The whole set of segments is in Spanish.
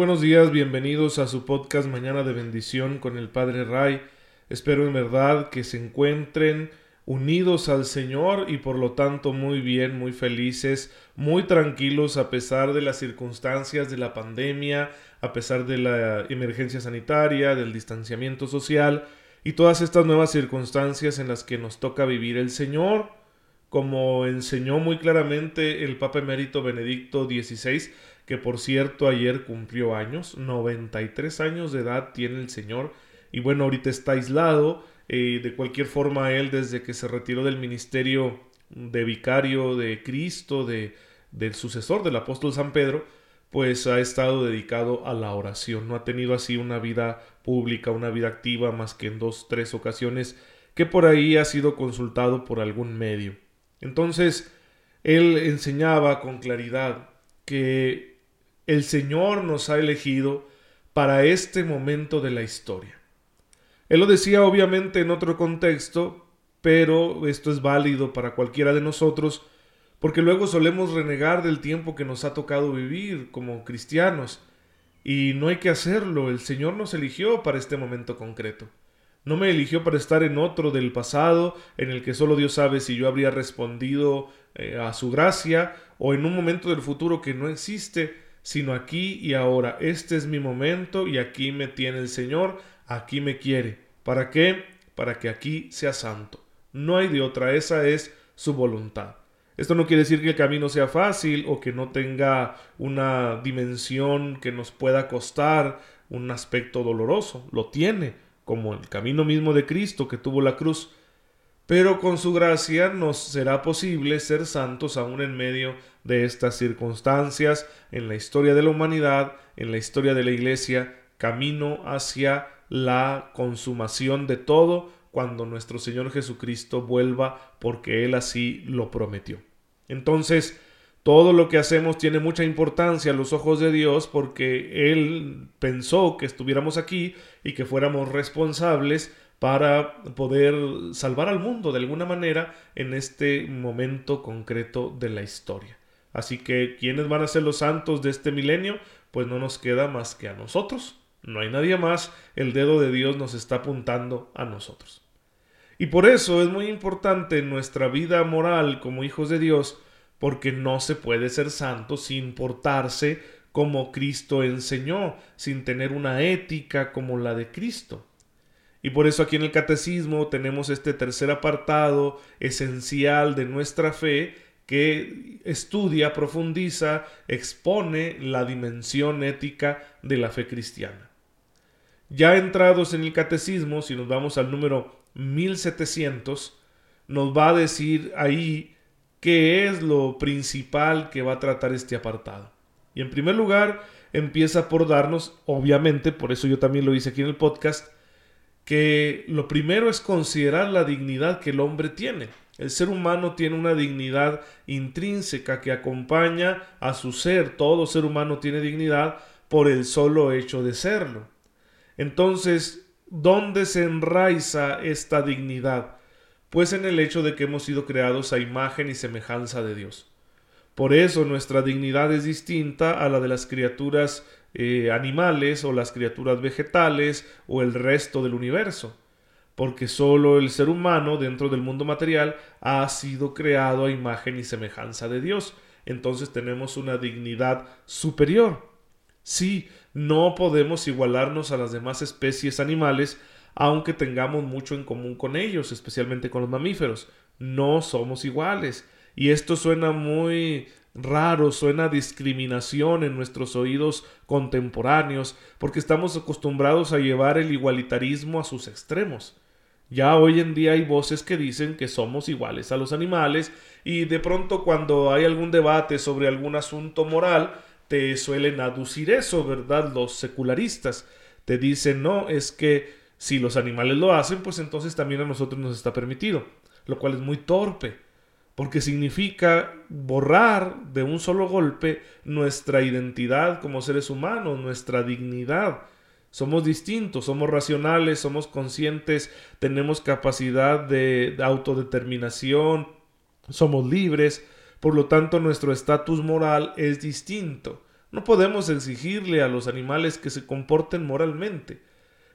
buenos días, bienvenidos a su podcast Mañana de Bendición con el Padre Ray. Espero en verdad que se encuentren unidos al Señor y por lo tanto muy bien, muy felices, muy tranquilos a pesar de las circunstancias de la pandemia, a pesar de la emergencia sanitaria, del distanciamiento social y todas estas nuevas circunstancias en las que nos toca vivir el Señor, como enseñó muy claramente el Papa Emérito Benedicto XVI, que por cierto ayer cumplió años, 93 años de edad tiene el Señor, y bueno, ahorita está aislado, eh, de cualquier forma él desde que se retiró del ministerio de vicario de Cristo, de, del sucesor del apóstol San Pedro, pues ha estado dedicado a la oración, no ha tenido así una vida pública, una vida activa más que en dos, tres ocasiones que por ahí ha sido consultado por algún medio. Entonces, él enseñaba con claridad que el Señor nos ha elegido para este momento de la historia. Él lo decía obviamente en otro contexto, pero esto es válido para cualquiera de nosotros, porque luego solemos renegar del tiempo que nos ha tocado vivir como cristianos, y no hay que hacerlo, el Señor nos eligió para este momento concreto. No me eligió para estar en otro del pasado, en el que solo Dios sabe si yo habría respondido eh, a su gracia, o en un momento del futuro que no existe, sino aquí y ahora. Este es mi momento y aquí me tiene el Señor, aquí me quiere. ¿Para qué? Para que aquí sea santo. No hay de otra, esa es su voluntad. Esto no quiere decir que el camino sea fácil o que no tenga una dimensión que nos pueda costar un aspecto doloroso. Lo tiene, como el camino mismo de Cristo que tuvo la cruz pero con su gracia nos será posible ser santos aún en medio de estas circunstancias en la historia de la humanidad, en la historia de la Iglesia, camino hacia la consumación de todo cuando nuestro Señor Jesucristo vuelva porque Él así lo prometió. Entonces, todo lo que hacemos tiene mucha importancia a los ojos de Dios porque Él pensó que estuviéramos aquí y que fuéramos responsables para poder salvar al mundo de alguna manera en este momento concreto de la historia. Así que, ¿quiénes van a ser los santos de este milenio? Pues no nos queda más que a nosotros. No hay nadie más. El dedo de Dios nos está apuntando a nosotros. Y por eso es muy importante nuestra vida moral como hijos de Dios, porque no se puede ser santo sin portarse como Cristo enseñó, sin tener una ética como la de Cristo. Y por eso aquí en el catecismo tenemos este tercer apartado esencial de nuestra fe que estudia, profundiza, expone la dimensión ética de la fe cristiana. Ya entrados en el catecismo, si nos vamos al número 1700, nos va a decir ahí qué es lo principal que va a tratar este apartado. Y en primer lugar, empieza por darnos, obviamente, por eso yo también lo hice aquí en el podcast, que lo primero es considerar la dignidad que el hombre tiene. El ser humano tiene una dignidad intrínseca que acompaña a su ser. Todo ser humano tiene dignidad por el solo hecho de serlo. Entonces, ¿dónde se enraiza esta dignidad? Pues en el hecho de que hemos sido creados a imagen y semejanza de Dios. Por eso nuestra dignidad es distinta a la de las criaturas eh, animales o las criaturas vegetales o el resto del universo, porque solo el ser humano dentro del mundo material ha sido creado a imagen y semejanza de Dios. Entonces tenemos una dignidad superior. Sí, no podemos igualarnos a las demás especies animales, aunque tengamos mucho en común con ellos, especialmente con los mamíferos. No somos iguales. Y esto suena muy raro, suena discriminación en nuestros oídos contemporáneos, porque estamos acostumbrados a llevar el igualitarismo a sus extremos. Ya hoy en día hay voces que dicen que somos iguales a los animales y de pronto cuando hay algún debate sobre algún asunto moral, te suelen aducir eso, ¿verdad? Los secularistas te dicen, no, es que si los animales lo hacen, pues entonces también a nosotros nos está permitido, lo cual es muy torpe porque significa borrar de un solo golpe nuestra identidad como seres humanos, nuestra dignidad. Somos distintos, somos racionales, somos conscientes, tenemos capacidad de autodeterminación, somos libres, por lo tanto nuestro estatus moral es distinto. No podemos exigirle a los animales que se comporten moralmente.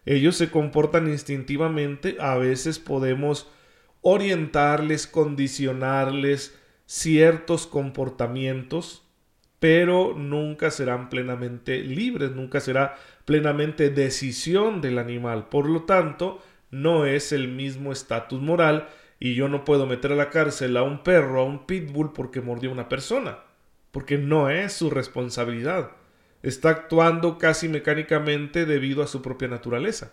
Ellos se comportan instintivamente, a veces podemos orientarles, condicionarles ciertos comportamientos, pero nunca serán plenamente libres, nunca será plenamente decisión del animal. Por lo tanto, no es el mismo estatus moral y yo no puedo meter a la cárcel a un perro, a un pitbull porque mordió a una persona, porque no es su responsabilidad. Está actuando casi mecánicamente debido a su propia naturaleza.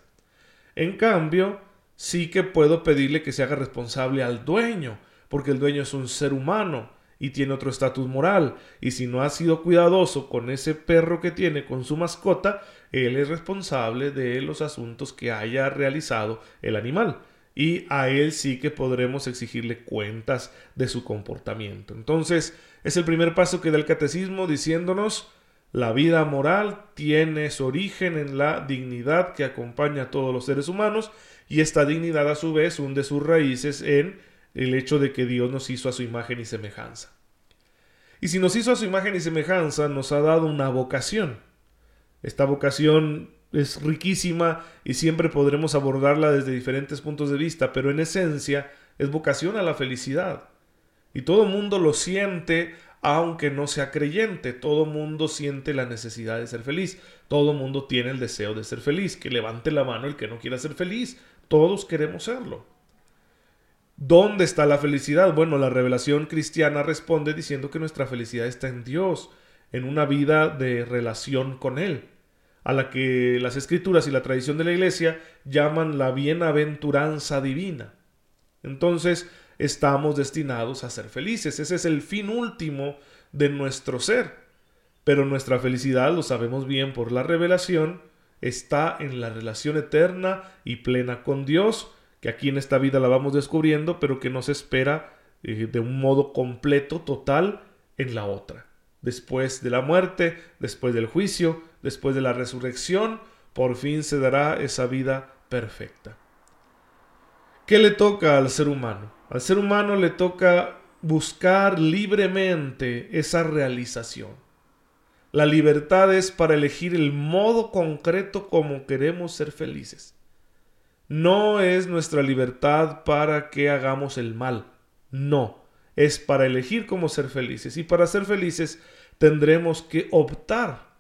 En cambio, sí que puedo pedirle que se haga responsable al dueño, porque el dueño es un ser humano y tiene otro estatus moral, y si no ha sido cuidadoso con ese perro que tiene, con su mascota, él es responsable de los asuntos que haya realizado el animal, y a él sí que podremos exigirle cuentas de su comportamiento. Entonces, es el primer paso que da el catecismo diciéndonos la vida moral tiene su origen en la dignidad que acompaña a todos los seres humanos y esta dignidad a su vez hunde sus raíces en el hecho de que Dios nos hizo a su imagen y semejanza. Y si nos hizo a su imagen y semejanza, nos ha dado una vocación. Esta vocación es riquísima y siempre podremos abordarla desde diferentes puntos de vista, pero en esencia es vocación a la felicidad. Y todo mundo lo siente aunque no sea creyente, todo mundo siente la necesidad de ser feliz, todo mundo tiene el deseo de ser feliz, que levante la mano el que no quiera ser feliz, todos queremos serlo. ¿Dónde está la felicidad? Bueno, la revelación cristiana responde diciendo que nuestra felicidad está en Dios, en una vida de relación con Él, a la que las escrituras y la tradición de la Iglesia llaman la bienaventuranza divina. Entonces, estamos destinados a ser felices. Ese es el fin último de nuestro ser. Pero nuestra felicidad, lo sabemos bien por la revelación, está en la relación eterna y plena con Dios, que aquí en esta vida la vamos descubriendo, pero que nos espera eh, de un modo completo, total, en la otra. Después de la muerte, después del juicio, después de la resurrección, por fin se dará esa vida perfecta. ¿Qué le toca al ser humano? Al ser humano le toca buscar libremente esa realización. La libertad es para elegir el modo concreto como queremos ser felices no es nuestra libertad para que hagamos el mal. No, es para elegir cómo ser felices. Y para ser felices tendremos que optar.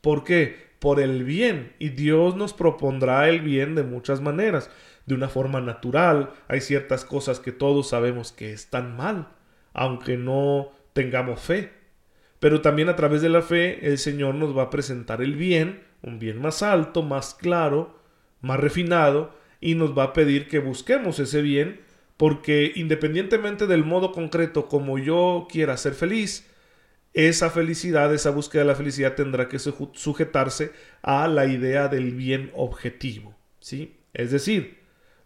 ¿Por qué? Por el bien. Y Dios nos propondrá el bien de muchas maneras. De una forma natural. Hay ciertas cosas que todos sabemos que están mal, aunque no tengamos fe. Pero también a través de la fe el Señor nos va a presentar el bien, un bien más alto, más claro, más refinado, y nos va a pedir que busquemos ese bien, porque independientemente del modo concreto como yo quiera ser feliz, esa felicidad, esa búsqueda de la felicidad tendrá que sujetarse a la idea del bien objetivo, ¿sí? Es decir,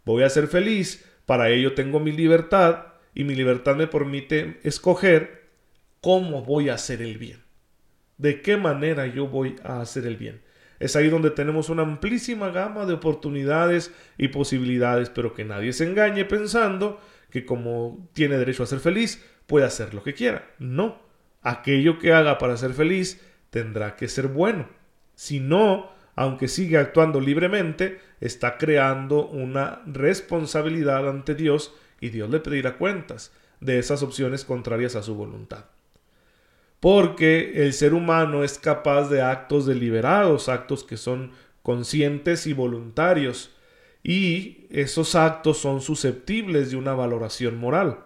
voy a ser feliz, para ello tengo mi libertad y mi libertad me permite escoger cómo voy a hacer el bien. De qué manera yo voy a hacer el bien. Es ahí donde tenemos una amplísima gama de oportunidades y posibilidades, pero que nadie se engañe pensando que como tiene derecho a ser feliz, puede hacer lo que quiera. No, aquello que haga para ser feliz tendrá que ser bueno. Si no, aunque sigue actuando libremente, está creando una responsabilidad ante Dios y Dios le pedirá cuentas de esas opciones contrarias a su voluntad porque el ser humano es capaz de actos deliberados, actos que son conscientes y voluntarios, y esos actos son susceptibles de una valoración moral.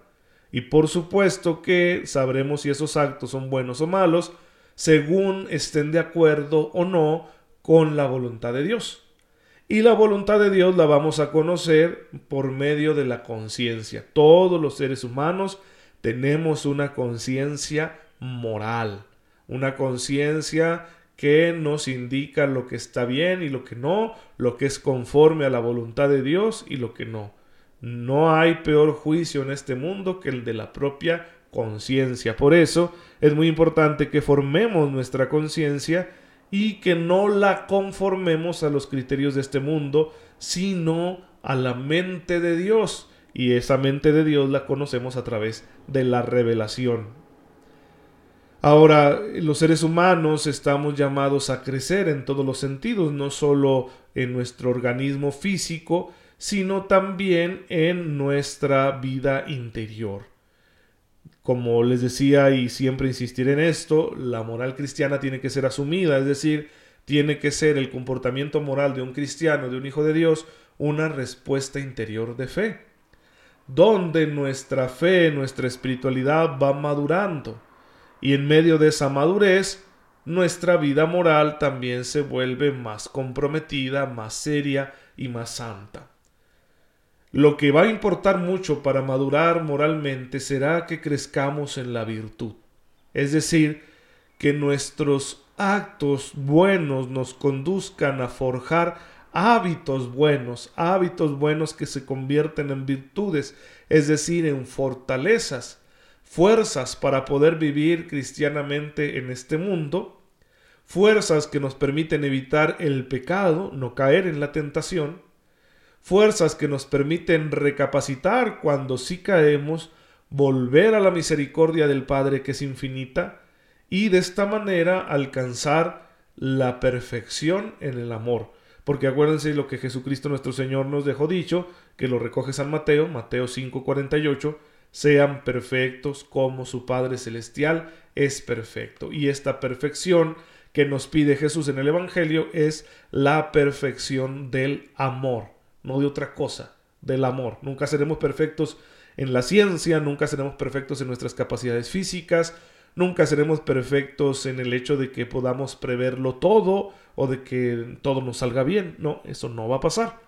Y por supuesto que sabremos si esos actos son buenos o malos, según estén de acuerdo o no con la voluntad de Dios. Y la voluntad de Dios la vamos a conocer por medio de la conciencia. Todos los seres humanos tenemos una conciencia moral, una conciencia que nos indica lo que está bien y lo que no, lo que es conforme a la voluntad de Dios y lo que no. No hay peor juicio en este mundo que el de la propia conciencia. Por eso es muy importante que formemos nuestra conciencia y que no la conformemos a los criterios de este mundo, sino a la mente de Dios. Y esa mente de Dios la conocemos a través de la revelación. Ahora, los seres humanos estamos llamados a crecer en todos los sentidos, no solo en nuestro organismo físico, sino también en nuestra vida interior. Como les decía y siempre insistiré en esto, la moral cristiana tiene que ser asumida, es decir, tiene que ser el comportamiento moral de un cristiano, de un hijo de Dios, una respuesta interior de fe, donde nuestra fe, nuestra espiritualidad va madurando y en medio de esa madurez, nuestra vida moral también se vuelve más comprometida, más seria y más santa. Lo que va a importar mucho para madurar moralmente será que crezcamos en la virtud, es decir, que nuestros actos buenos nos conduzcan a forjar hábitos buenos, hábitos buenos que se convierten en virtudes, es decir, en fortalezas, fuerzas para poder vivir cristianamente en este mundo, fuerzas que nos permiten evitar el pecado, no caer en la tentación, fuerzas que nos permiten recapacitar cuando sí caemos, volver a la misericordia del Padre que es infinita, y de esta manera alcanzar la perfección en el amor. Porque acuérdense lo que Jesucristo nuestro Señor nos dejó dicho, que lo recoge San Mateo, Mateo 5:48, sean perfectos como su Padre Celestial es perfecto. Y esta perfección que nos pide Jesús en el Evangelio es la perfección del amor, no de otra cosa, del amor. Nunca seremos perfectos en la ciencia, nunca seremos perfectos en nuestras capacidades físicas, nunca seremos perfectos en el hecho de que podamos preverlo todo o de que todo nos salga bien. No, eso no va a pasar.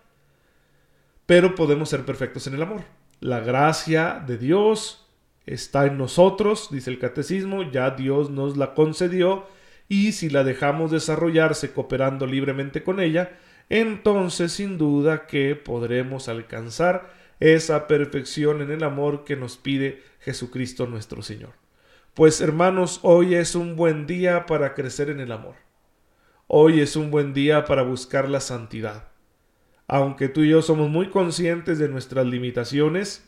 Pero podemos ser perfectos en el amor. La gracia de Dios está en nosotros, dice el catecismo, ya Dios nos la concedió y si la dejamos desarrollarse cooperando libremente con ella, entonces sin duda que podremos alcanzar esa perfección en el amor que nos pide Jesucristo nuestro Señor. Pues hermanos, hoy es un buen día para crecer en el amor. Hoy es un buen día para buscar la santidad aunque tú y yo somos muy conscientes de nuestras limitaciones,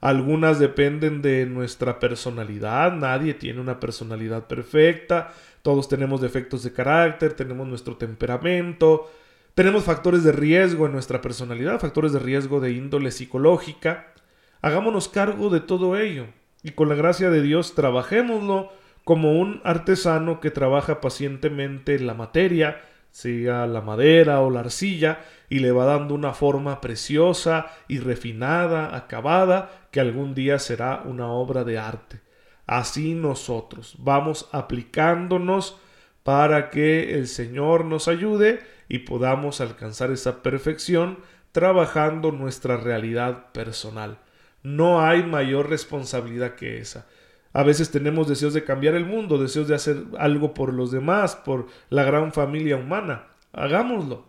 algunas dependen de nuestra personalidad, nadie tiene una personalidad perfecta, todos tenemos defectos de carácter, tenemos nuestro temperamento, tenemos factores de riesgo en nuestra personalidad, factores de riesgo de índole psicológica. Hagámonos cargo de todo ello y con la gracia de Dios trabajémoslo como un artesano que trabaja pacientemente la materia, sea la madera o la arcilla, y le va dando una forma preciosa y refinada, acabada, que algún día será una obra de arte. Así nosotros vamos aplicándonos para que el Señor nos ayude y podamos alcanzar esa perfección trabajando nuestra realidad personal. No hay mayor responsabilidad que esa. A veces tenemos deseos de cambiar el mundo, deseos de hacer algo por los demás, por la gran familia humana. Hagámoslo.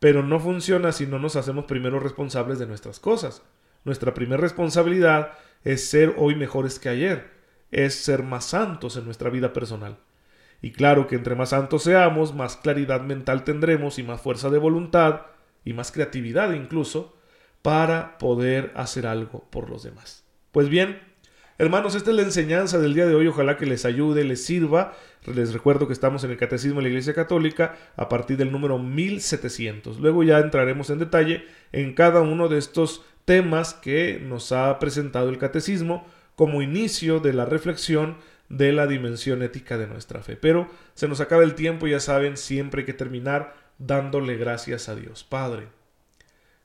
Pero no funciona si no nos hacemos primero responsables de nuestras cosas. Nuestra primera responsabilidad es ser hoy mejores que ayer, es ser más santos en nuestra vida personal. Y claro que entre más santos seamos, más claridad mental tendremos y más fuerza de voluntad y más creatividad incluso para poder hacer algo por los demás. Pues bien, Hermanos, esta es la enseñanza del día de hoy. Ojalá que les ayude, les sirva. Les recuerdo que estamos en el Catecismo de la Iglesia Católica a partir del número 1700. Luego ya entraremos en detalle en cada uno de estos temas que nos ha presentado el Catecismo como inicio de la reflexión de la dimensión ética de nuestra fe. Pero se nos acaba el tiempo, ya saben, siempre hay que terminar dándole gracias a Dios. Padre,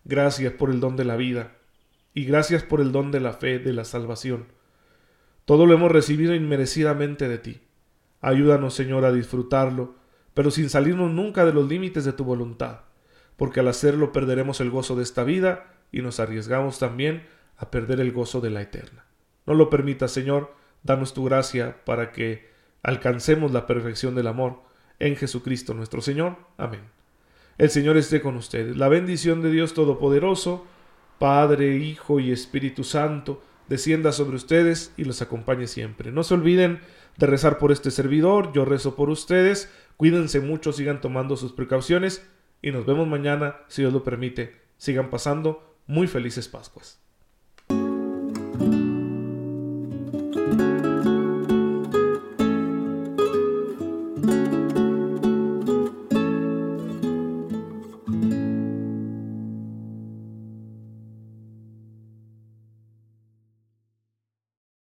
gracias por el don de la vida y gracias por el don de la fe, de la salvación. Todo lo hemos recibido inmerecidamente de ti. Ayúdanos, Señor, a disfrutarlo, pero sin salirnos nunca de los límites de tu voluntad, porque al hacerlo perderemos el gozo de esta vida y nos arriesgamos también a perder el gozo de la eterna. No lo permitas, Señor, danos tu gracia para que alcancemos la perfección del amor en Jesucristo nuestro Señor. Amén. El Señor esté con ustedes. La bendición de Dios Todopoderoso, Padre, Hijo y Espíritu Santo, descienda sobre ustedes y los acompañe siempre. No se olviden de rezar por este servidor, yo rezo por ustedes, cuídense mucho, sigan tomando sus precauciones y nos vemos mañana, si Dios lo permite. Sigan pasando muy felices Pascuas.